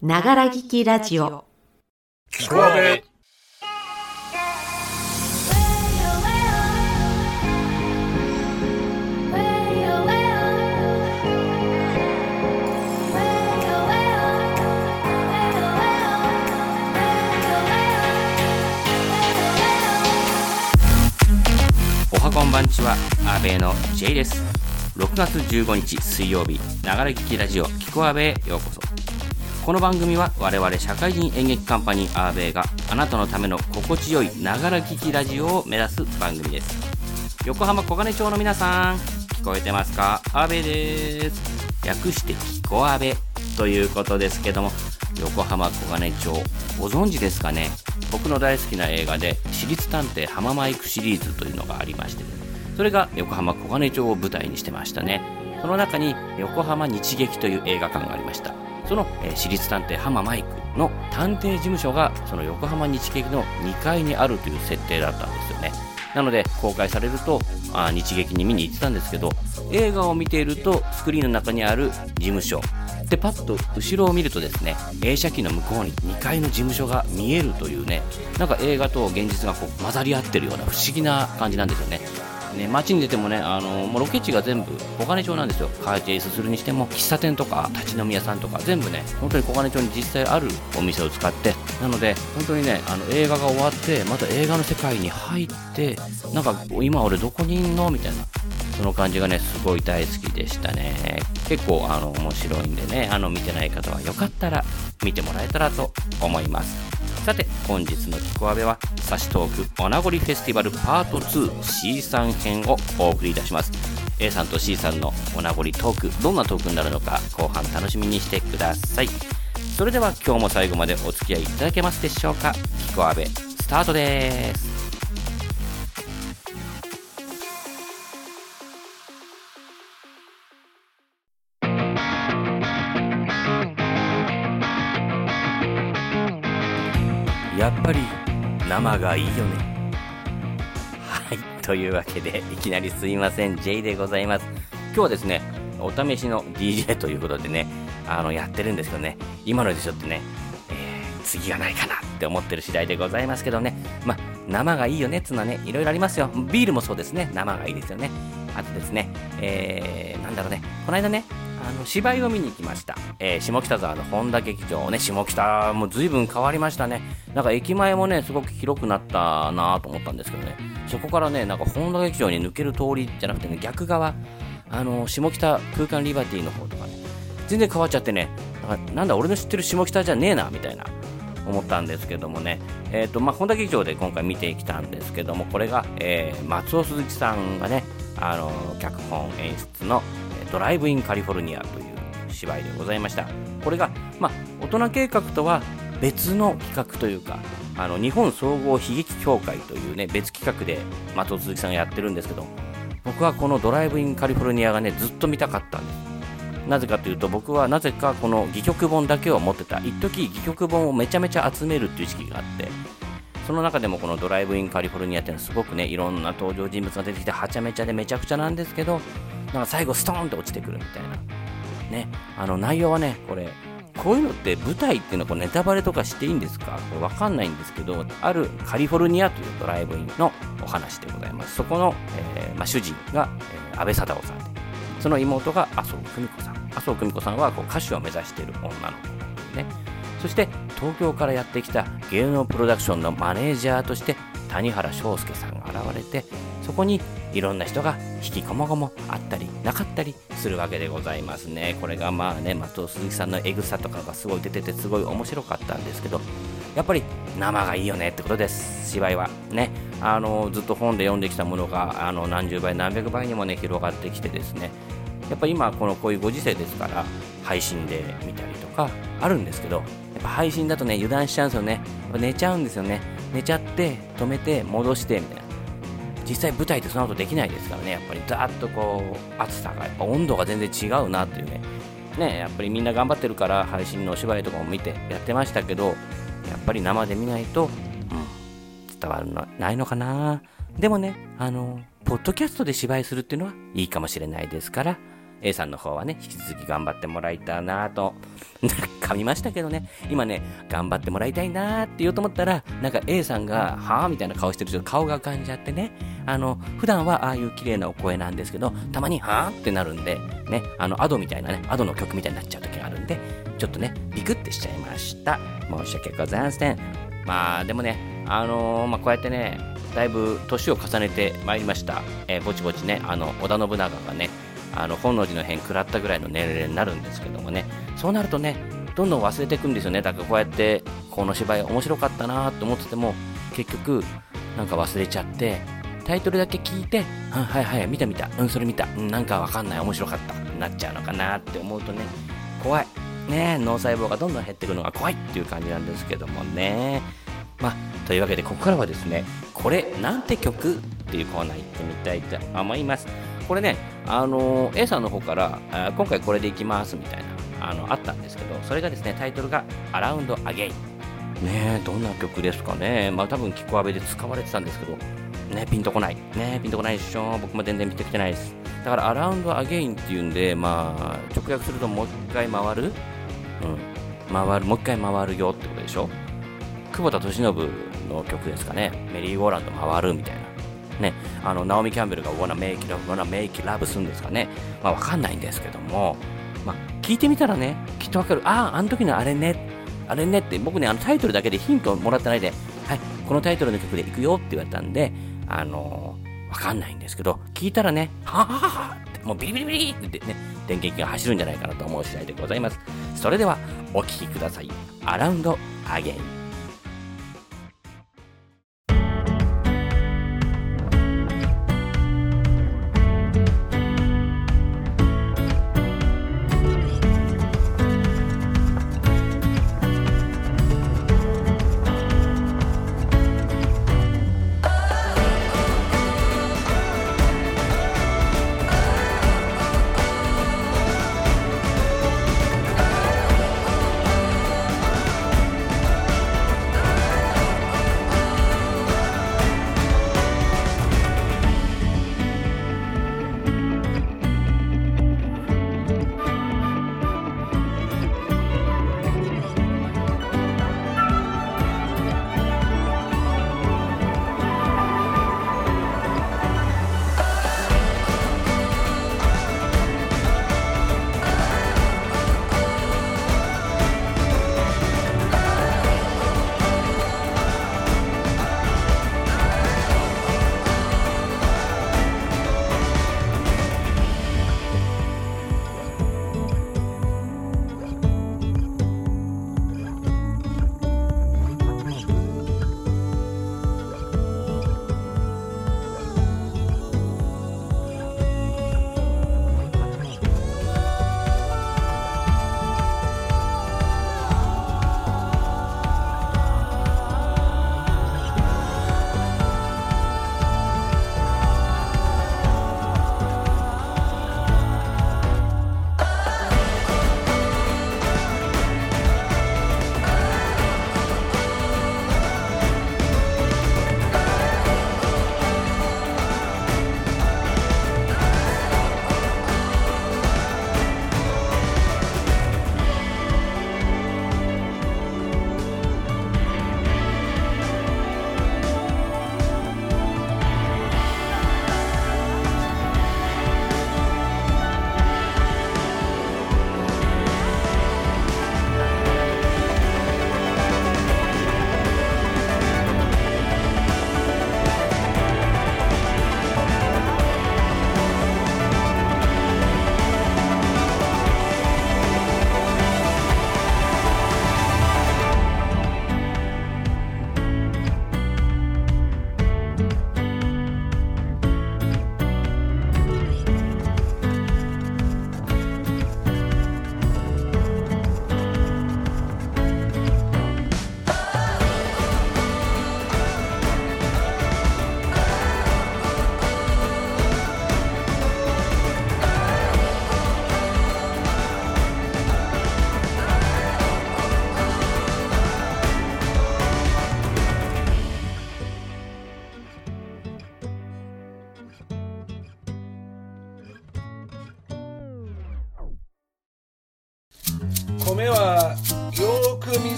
ながら聞きラジオ。聞こえおはこんばんちは阿部の J です。6月15日水曜日ながら聞きラジオ聞こ阿部へようこそ。この番組は我々社会人演劇カンパニーアーベイがあなたのための心地よいながら聞きラジオを目指す番組です。横浜小金町の皆さん聞こえてますか？アーベイです。略して聞こ阿部ということですけども横浜小金町ご存知ですかね？僕の大好きな映画で私立探偵浜マイクシリーズというのがありまして、それが横浜小金町を舞台にしてましたね。その中に横浜日劇という映画館がありました。その、えー私立探偵浜マイクの探偵事務所がその横浜日劇の2階にあるという設定だったんですよね。なので公開されるとあ日劇に見に行ってたんですけど映画を見ているとスクリーンの中にある事務所。でパッと後ろを見るとですね映写機の向こうに2階の事務所が見えるというね。なんか映画と現実がこう混ざり合ってるような不思議な感じなんですよね。ね、街に出てもね、あのもうロケ地が全部小金町なんですよ。カーチェイスするにしても、喫茶店とか立ち飲み屋さんとか、全部ね、本当に小金町に実際あるお店を使って、なので、本当にね、あの映画が終わって、また映画の世界に入って、なんか今俺どこにいんの？みたいな。その感じがね、すごい大好きでしたね。結構、あの、面白いんでね、あの、見てない方はよかったら見てもらえたらと思います。さて本日の「キコアベ」は「サシトークおなごりフェスティバルパート 2C3 編」をお送りいたします。A さんと C さんのおなごりトークどんなトークになるのか後半楽しみにしてください。それでは今日も最後までお付き合いいただけますでしょうか。キコアベスタートです。生がいいよね。はい。というわけで、いきなりすいません。J でございます。今日はですね、お試しの DJ ということでね、あの、やってるんですけどね、今のでちょっとね、えー次がないかなって思ってる次第でございますけどね、まあ、生がいいよねっつうのはね、いろいろありますよ。ビールもそうですね、生がいいですよね。あとですね、えー、なんだろうね、この間ね、あの芝居を見に行きました、えー下北沢の本田劇場ね。下北も随分変わりましたね。なんか駅前もねすごく広くなったなと思ったんですけどね。そこからねなんか本田劇場に抜ける通りじゃなくてね逆側あの下北空間リバティの方とかね全然変わっちゃってねなんかなんだ俺の知ってる下北じゃねえなみたいな思ったんですけどもね、えーとまあ、本田劇場で今回見てきたんですけどもこれが、えー松尾鈴木さんがねあの脚本演出のドライブインカリフォルニアという芝居でございました。これが、まあ、大人計画とは別の企画というかあの日本総合悲劇協会というね別企画で松尾鈴木さんがやってるんですけど僕はこのドライブインカリフォルニアがねずっと見たかったんです。なぜかというと僕はなぜかこの戯曲本だけを持ってた。一時戯曲本をめちゃめちゃ集めるっていう時期があってその中でもこのドライブインカリフォルニアっていうのはすごくねいろんな登場人物が出てきてはちゃめちゃでめちゃくちゃなんですけどなんか最後ストーンと落ちてくるみたいな。ね。あの内容はねこれこういうのって舞台っていうのはこうネタバレとかしていいんですか？これわかんないんですけどあるカリフォルニアというドライブインのお話でございます。そこの、えーまあ、主人が、えー安倍貞夫さんでその妹が麻生久美子さん。麻生久美子さんはこう歌手を目指している女の子ね。そして東京からやってきた芸能プロダクションのマネージャーとして谷原章介さんが現れてそこにいろんな人が引きこもごもあったりなかったりするわけでございますね。これがまあね松尾鈴木さんのエグさとかがすごい出ててすごい面白かったんですけどやっぱり生がいいよねってことです。芝居はね。あのずっと本で読んできたものがあの何十倍何百倍にもね広がってきてですね。やっぱ今このこういうご時世ですから配信で見たりとかあるんですけどやっぱ配信だとね油断しちゃうんですよね。やっぱ寝ちゃうんですよね。寝ちゃって止めて戻してみたいな。実際舞台ってその後できないですからね。やっぱりざーっとこう暑さがやっぱ温度が全然違うなっていうね。ねやっぱりみんな頑張ってるから配信のお芝居とかも見てやってましたけどやっぱり生で見ないと、うん、伝わるのないのかな。でもねあのポッドキャストで芝居するっていうのはいいかもしれないですから。A さんの方はね、引き続き頑張ってもらいたいなと、噛みましたけどね、今ね、頑張ってもらいたいなって言おうと思ったら、なんか A さんが、はぁみたいな顔してると顔が浮かんじゃってね、あの、普段はああいう綺麗なお声なんですけど、たまにはぁってなるんで、ね、あの、アドみたいなね、アドの曲みたいになっちゃう時があるんで、ちょっとね、ビクってしちゃいました。申し訳ございません。まあ、でもね、あのー、まあ、こうやってね、だいぶ年を重ねてまいりました。えー、ぼちぼちね、あの、織田信長がね、あの本能寺の変食らったぐらいの年齢になるんですけどもね。そうなるとねどんどん忘れていくんですよね。だからこうやってこの芝居面白かったなと思ってても結局なんか忘れちゃってタイトルだけ聞いて、はいはいはい、見た見た、うん、それ見た、うん、なんかわかんない、面白かった、なっちゃうのかなって思うとね、怖い。ね脳細胞がどんどん減っていくのが怖いっていう感じなんですけどもね。まあ、というわけで、ここからはですね、これ、なんて曲？っていうコーナー行ってみたいと思います。これね、あの A さんの方から、今回これでいきますみたいな、あの、あったんですけど、それがですね、タイトルが Around Again。ねどんな曲ですかね。まあ多分、キコアベで使われてたんですけど、ねピンとこない。ねピンとこないでしょ。僕も全然見てきてないです。だから、Around Again っていうんで、まあ、直訳するともう一回回る？うん。回る、もう一回回るよってことでしょ？久保田利伸の曲ですかね。メリーゴーランド回るみたいな。ね、あの、ナオミ・キャンベルが wanna make love, wanna make love するんですかね。まあ、わかんないんですけども、まあ、聞いてみたらね、きっとわかる。ああ、あの時のあれね、あれねって、僕ね、あのタイトルだけでヒントをもらってないで、はい、このタイトルの曲で行くよって言われたんで、あのー、わかんないんですけど、聞いたらね、ははははって、もうビリビリビリってね、電源機が走るんじゃないかなと思う次第でございます。それでは、お聴きください。アラウンドアゲイン。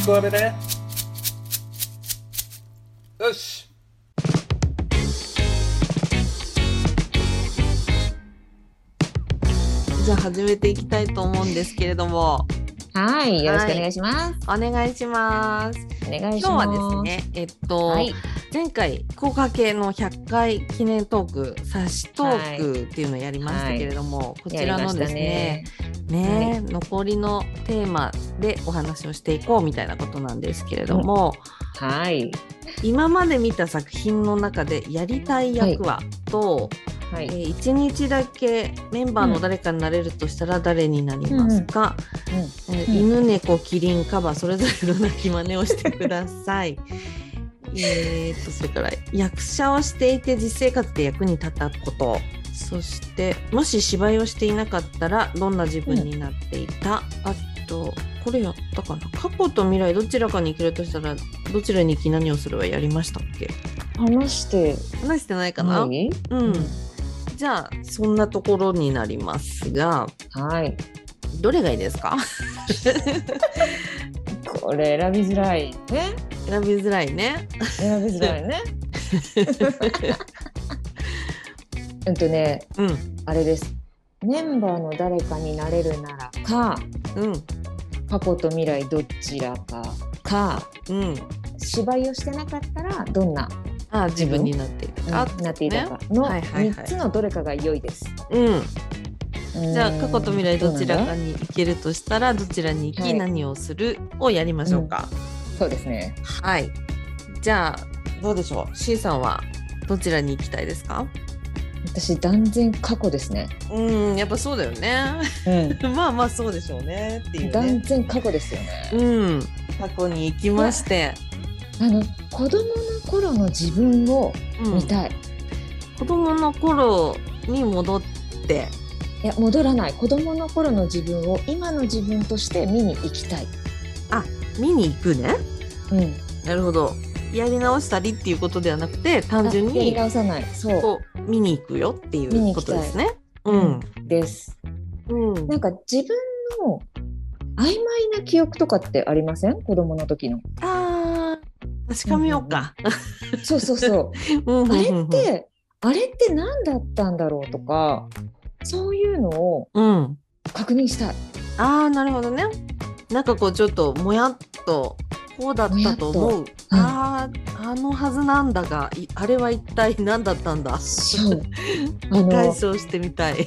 聞こえべね。よし。じゃあ始めていきたいと思うんですけれども、はい、よろしくお願いします。お願いします。お願いし今日はます。ですね、えっと、はい、前回福岡系の100回記念トーク、差しトークっていうのをやりましたけれども、こちらのですね、ね、残りのテーマでお話をしていこうみたいなことなんですけれども、はい、今まで見た作品の中でやりたい役はと、はい、えー一日だけメンバーの誰かになれるとしたら誰になりますか、えーうん。犬猫キリンカバそれぞれの鳴き真似をしてください。えーとそれから役者をしていて実生活で役に立ったことそしてもし芝居をしていなかったらどんな自分になっていた、あとこれやったかな？過去と未来どちらかに行けるとしたらどちらに行き何をするはやりましたっけ？話して話してないかな？うん、じゃあそんなところになりますがはい、どれがいいですか？これ選びづらいね。選びづらいね。選びづらいね。うんとね、うんあれです。メンバーの誰かになれるならか、うん過去と未来どちらかか、うん。芝居をしてなかったらどんな、あ自分になっていたか、なっていたかのはいはいはい三つのどれかが良いです。うん。うんじゃあ過去と未来どちらかに行けるとしたらどちらに行きはい何をするをやりましょうか。そうですね。はい。じゃあどうでしょう？C さんはどちらに行きたいですか？私断然過去ですね。うんやっぱそうだよね。うん。まあまあそうでしょうねっていう断ね。然過去ですよね。うん。過去に行きまして、あの子供の頃の自分をうん見たい。子供の頃に戻って。いや戻らない子供の頃の自分を今の自分として見に行きたい。見に行くね。うん。なるほど。やり直したりっていうことではなくて、単純あやりに直さない。そこう見に行くよっていうことですね。う。うん。です。うん。なんか自分の曖昧な記憶とかってありません？子供の時の。ああ、確かめようか。そうそうそう。うんあれっ、てあれって何だったんだろうとかそういうのをうん。確認したい。ああ、なるほどね。なんかこうちょっともやっとこうだったと思う。ああ、あのはずなんだが、いあれは一体何だったんだ？そう。解消してみたい。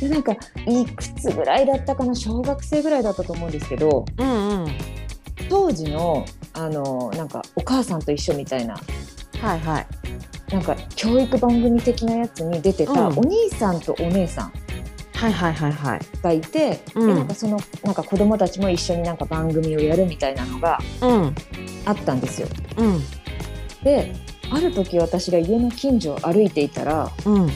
でなんかいくつぐらいだったかな？小学生ぐらいだったと思うんですけどうんうん。当時のあのなんかお母さんと一緒みたいなはいはい。なんか教育番組的なやつに出てたうんお兄さんとお姉さんはいはいはいはい。がいて、うんでなんかそのなんか子供たちも一緒になんか番組をやるみたいなのがうんあったんですよ。うんである時私が家の近所を歩いていたらうん。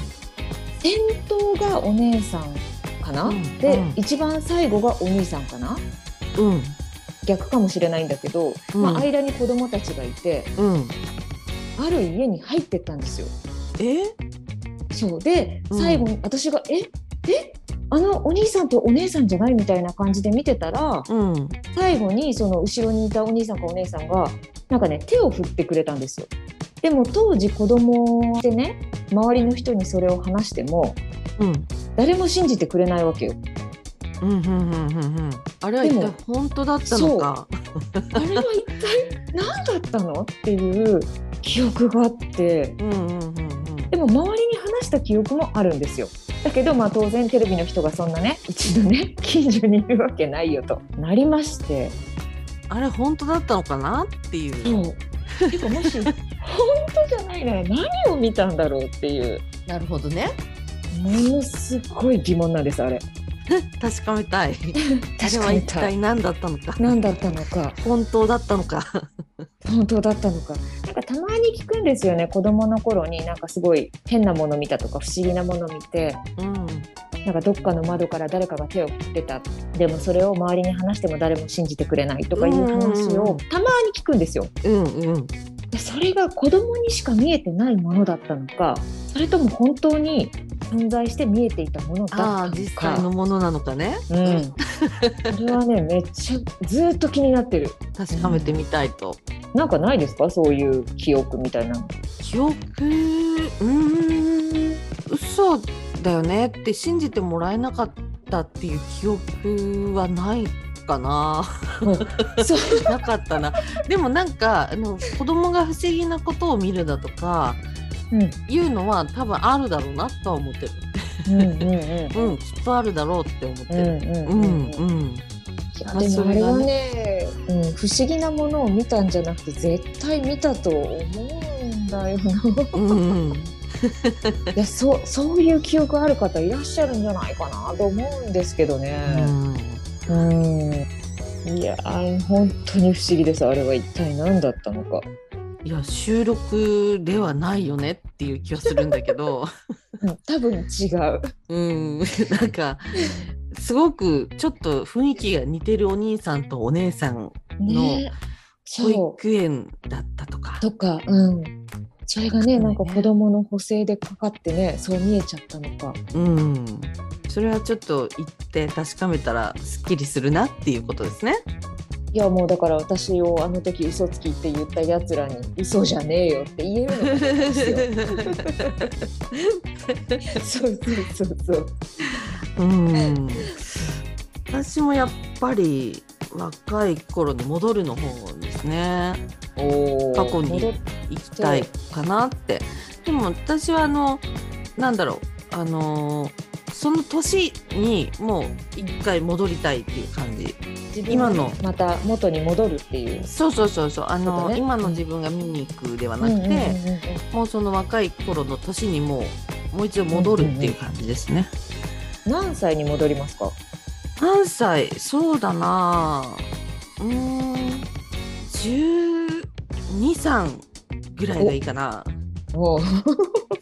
先頭がお姉さんかな、うんで、うん一番最後がお兄さんかな？うん逆かもしれないんだけど、うんまあ、間に子供たちがいてうん。ある家に入ってったんですよ。え？そうでうん最後に私が「え？え？あのお兄さんとお姉さんじゃない?」みたいな感じで見てたらうん。最後にその後ろにいたお兄さんかお姉さんがなんかね手を振ってくれたんですよ。でも当時子供でね周りの人にそれを話してもうん。誰も信じてくれないわけよ。うんうんうんうんうん。あれは一でも体本当だったのか？あれは一体何だったの？っていう記憶があってうんうんうんうん。でも周りに話した記憶もあるんですよ。だけどまあ当然テレビの人がそんなねうちのね 近所にいるわけないよとなりましてあれ本当だったのかなっていう。そうてかもし 本当じゃないなら何を見たんだろうっていうなるほどね。ものすごい疑問なんですあれ。確かめたい。確かにたい体何だったのか。何だったのか本当だったのか。本当だったのかなんかたまに聞くんですよね子供の頃になんかすごい変なもの見たとか不思議なもの見てうん。なんかどっかの窓から誰かが手を振ってたでもそれを周りに話しても誰も信じてくれないとかいう話をたまに聞くんですよ。うんうん。でそれが子供にしか見えてないものだったのかそれとも本当に存在して見えていたものだったああのか実際のものなのかね。うん、それはねめっちゃずーっと気になってる。確かめてみたいと。なんかないですか？そういう記憶みたいなの。記憶？うーん嘘だよね。って信じてもらえなかったっていう記憶はないかな。そう。なかったな。でもなんかあの子供が不思議なことを見るだとかうんいうのは多分あるだろうなとは思ってる。うんうんうんうん。きっとあるだろうって思ってうんるうんうん。うんうんいやまあでもあれはねね、うん、不思議なものを見たんじゃなくて絶対見たと思うんだよな。うんうん。いやそうそういう記憶ある方いらっしゃるんじゃないかなと思うんですけどね。うん、いやー本当に不思議です。あれは一体何だったのか。いや収録ではないよねっていう気はするんだけど。うん、多分違う。うん。なんかすごくちょっと雰囲気が似てるお兄さんとお姉さんね保そ育園だったとか。うとか、うん、それがねなんか子供の補正でかかってねそう見えちゃったのか。うん。それはちょっと行って確かめたらすっきりするなっていうことですね。いやもうだから私をあの時嘘つきって言ったやつらに嘘じゃねえよって言えるのかと思うんですよ。そうそうそうそう。うん私もやっぱり若い頃に戻るの方ですねお過去に行きたいかなってでも私はあのなんだろうあのその年にもう一回戻りたいっていう感じ。今の。また元に戻るっていう。そうそうそうそう。あの、ね。今の自分が見に行くではなくて、うんうんうんうんもうその若い頃の年にもうもう一度戻るっていう感じですね。何歳に戻りますか？何歳？そうだな。うーん。123ぐらいがいいかな。お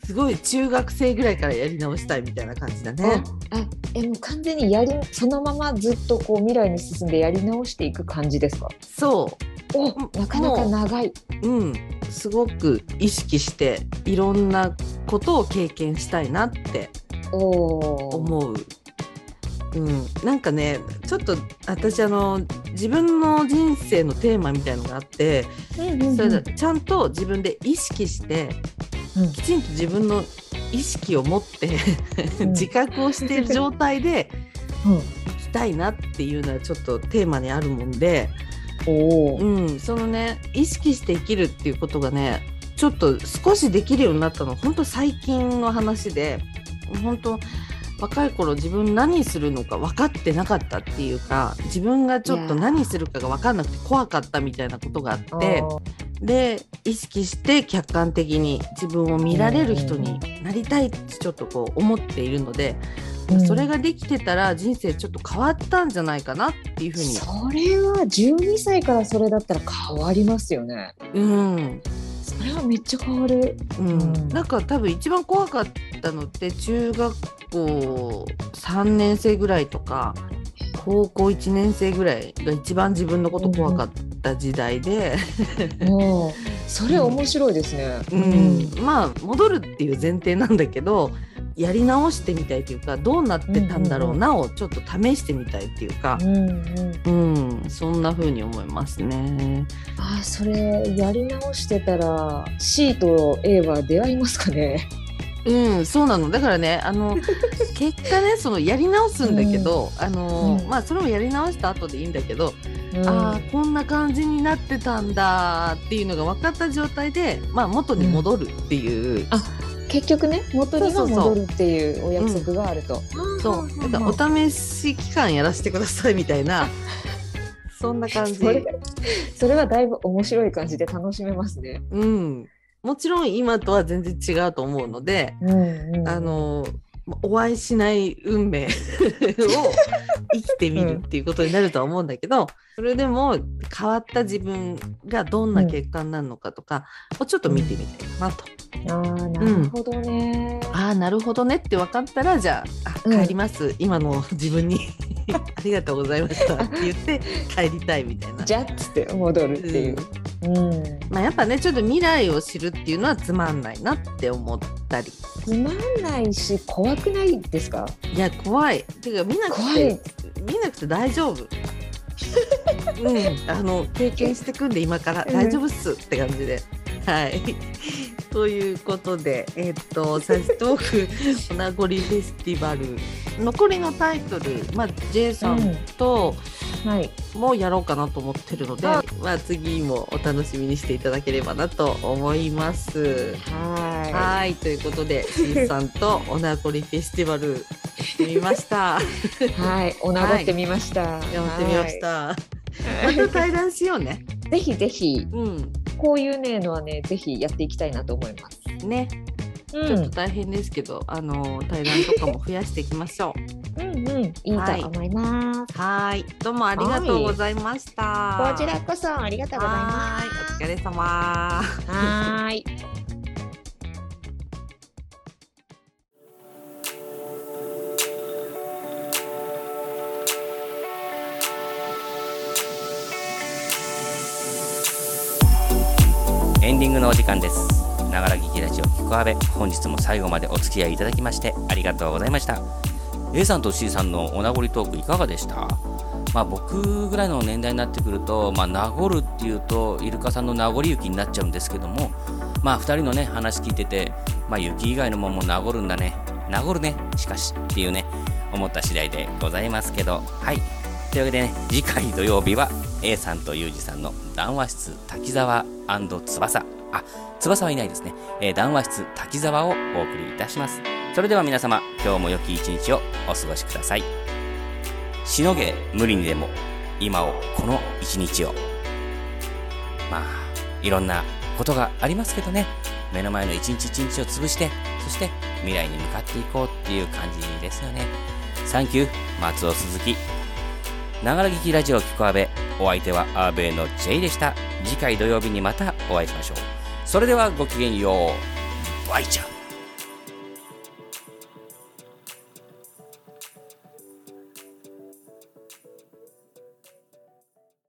すごい中学生ぐらいからやり直したいみたいな感じだね。あえもう完全にやりそのままずっとこう未来に進んでやり直していく感じですか？そおなかなか長い。う、うん、すごく意識していろんなことを経験したいなって。思う。うん、なんかねちょっと私あの自分の人生のテーマみたいのがあって、うんうんそれでちゃんと自分で意識してうんきちんと自分の意識を持ってうん。自覚をしている状態で うん。生きたいなっていうのはちょっとテーマにあるもんで。うん、そのね意識して生きるっていうことがねちょっと少しできるようになったの本当最近の話で本当若い頃自分何するのか分かってなかったっていうか自分がちょっと何するかが分かんなくて怖かったみたいなことがあってで意識して客観的に自分を見られる人になりたいってちょっとこう思っているので、うん。それができてたら人生ちょっと変わったんじゃないかなっていうふうに。それは12歳からそれだったら変わりますよね。うん、それはめっちゃ変わる。うん。うん。なんか多分一番怖かったのって中学校3年生ぐらいとか高校1年生ぐらいが一番自分のこと怖かった時代で、もうそれ面白いですね。うんまあ戻るっていう前提なんだけどやり直してみたいというかどうなってたんだろうなをちょっと試してみたいっていうかう、んうん。うんそんな風に思いますね。あーそれやり直してたら C と A は出会いますかね？うん、そうなの。だからね、あの 結果ね、そのやり直すんだけど、あの、うんまあそれをやり直した後でいいんだけど、うんああこんな感じになってたんだっていうのが分かった状態で、まあ元に戻るっていう。あ結局ね元に戻るっていうお約束があると。そう、だからお試し期間やらせてくださいみたいな。そんな感じ。それそれはだいぶ面白い感じで楽しめますね。うん。もちろん今とは全然違うと思うので、うんうん、あのお会いしない運命を 生きてみるっていうことになるとは思うんだけどそれでも変わった自分がどんな結果になるのかとかをちょっと見てみたいかなと。あーなるほどね。ああなるほどねって分かったらじゃあ帰ります、今の自分に。ありがとうございました。って言って帰りたいみたいな。じゃっつって戻るっていう。うん。うん。まあ、やっぱねちょっと未来を知るっていうのはつまんないなって思ったり。つまんないし怖くないですか？いや怖い。てか見なく怖てい。見なくて大丈夫。うん。あの経験してくんで今から。うん。大丈夫っすって感じで。はいということでえっとサシトークお名残フェスティバル残りのタイトルまあ J さんとはい。もやろうかなと思ってるので、あまあ次もお楽しみにしていただければなと思います。ははい、ということで、しんさんとお名残フェスティバルやってみました。い。はい。お名残ってみました。やってみました。はまた対談しようね。い。ぜひぜひうん、こういうねのはねぜひやっていきたいなと思います。ね、うちょっと大変ですけど、あの対談とかも増やしていきましょう。うんうんいいと思います。はい、どうもありがとうございました。こちらこそありがとうございまはい、お疲れ様。す。はーい。ンディングのお時間です。ながら聞きラジオキコアベ、本日も最後までお付き合いいただきましてありがとうございました。A さんと C さんのお名残トークいかがでした？まあ僕ぐらいの年代になってくると、まあ名残っていうとイルカさんの名残雪になっちゃうんですけども、まあ二人のね話聞いてて、まあ雪以外のもんも名残るんだね。名残るね、しかしっていうね、思った次第でございますけど、はい。というわけでね、次回土曜日は A さんとユージさんの談話室滝沢翼。あ、翼はいないですね。えー談話室滝沢をお送りいたします。それでは皆様、今日も良き一日をお過ごしください。しのげ無理にでも、今をこの一日を。まあ、いろんなことがありますけどね、目の前の一日一日を潰して、そして未来に向かっていこうっていう感じですよね。サンキュー、松尾鈴木。ながら聞きラジオキコアベお相手はアーベイの J でした次回土曜日にまたお会いしましょうそれではごきげんよう。バイちゃん。